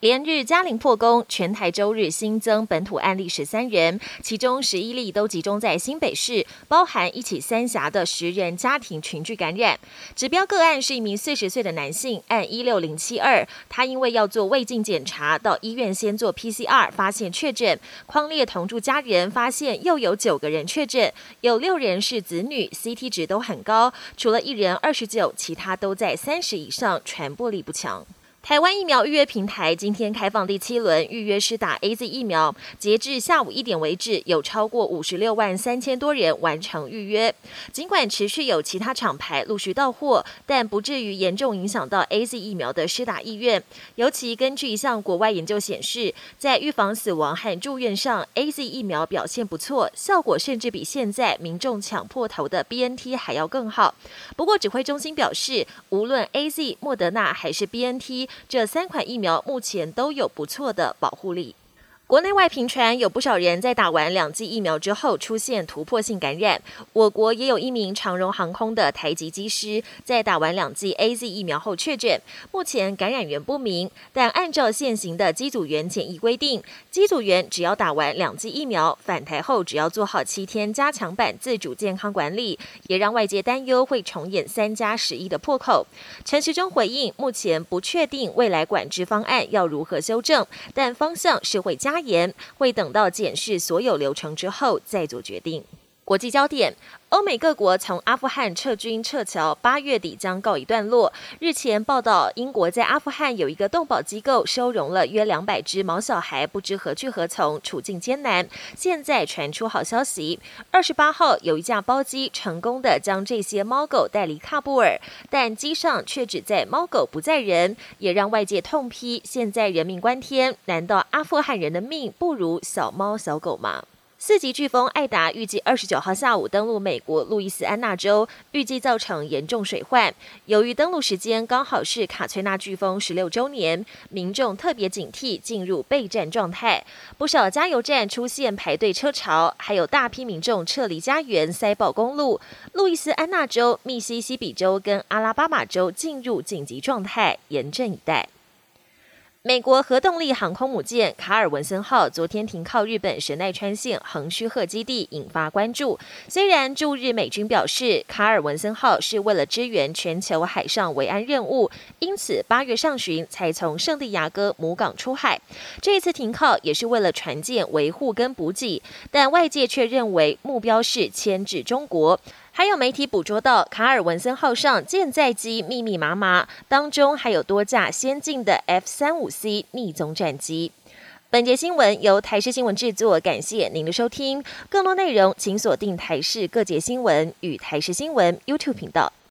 连日嘉陵破功，全台周日新增本土案例十三人，其中十一例都集中在新北市，包含一起三峡的十人家庭群聚感染。指标个案是一名四十岁的男性，按一六零七二，他因为要做胃镜检查，到医院先做 PCR，发现确诊。匡列同住家人发现又有九个人确诊，有六人是子女，CT 值都很高，除了一人二十九，其他都在三十以上，传播力不强。台湾疫苗预约平台今天开放第七轮预约施打 A Z 疫苗，截至下午一点为止，有超过五十六万三千多人完成预约。尽管持续有其他厂牌陆续到货，但不至于严重影响到 A Z 疫苗的施打意愿。尤其根据一项国外研究显示，在预防死亡和住院上，A Z 疫苗表现不错，效果甚至比现在民众抢破头的 B N T 还要更好。不过，指挥中心表示，无论 A Z、莫德纳还是 B N T。这三款疫苗目前都有不错的保护力。国内外频传有不少人在打完两剂疫苗之后出现突破性感染。我国也有一名长荣航空的台籍机师在打完两剂 A Z 疫苗后确诊，目前感染源不明。但按照现行的机组员检疫规定，机组员只要打完两剂疫苗返台后，只要做好七天加强版自主健康管理，也让外界担忧会重演三加十一的破口。陈时中回应，目前不确定未来管制方案要如何修正，但方向是会加。言会等到检视所有流程之后再做决定。国际焦点：欧美各国从阿富汗撤军撤侨，八月底将告一段落。日前报道，英国在阿富汗有一个动保机构收容了约两百只毛小孩，不知何去何从，处境艰难。现在传出好消息，二十八号有一架包机成功的将这些猫狗带离喀布尔，但机上却只载猫狗不载人，也让外界痛批：现在人命关天，难道阿富汗人的命不如小猫小狗吗？四级飓风艾达预计二十九号下午登陆美国路易斯安那州，预计造成严重水患。由于登陆时间刚好是卡崔娜飓风十六周年，民众特别警惕，进入备战状态。不少加油站出现排队车潮，还有大批民众撤离家园，塞爆公路。路易斯安那州、密西西比州跟阿拉巴马州进入紧急状态，严阵以待。美国核动力航空母舰卡尔文森号昨天停靠日本神奈川县横须贺基地，引发关注。虽然驻日美军表示卡尔文森号是为了支援全球海上维安任务，因此八月上旬才从圣地亚哥母港出海。这次停靠也是为了船舰维护跟补给，但外界却认为目标是牵制中国。还有媒体捕捉到卡尔文森号上舰载机密密麻麻，当中还有多架先进的 F 三五 C 逆踪战机。本节新闻由台视新闻制作，感谢您的收听。更多内容请锁定台视各节新闻与台视新闻 YouTube 频道。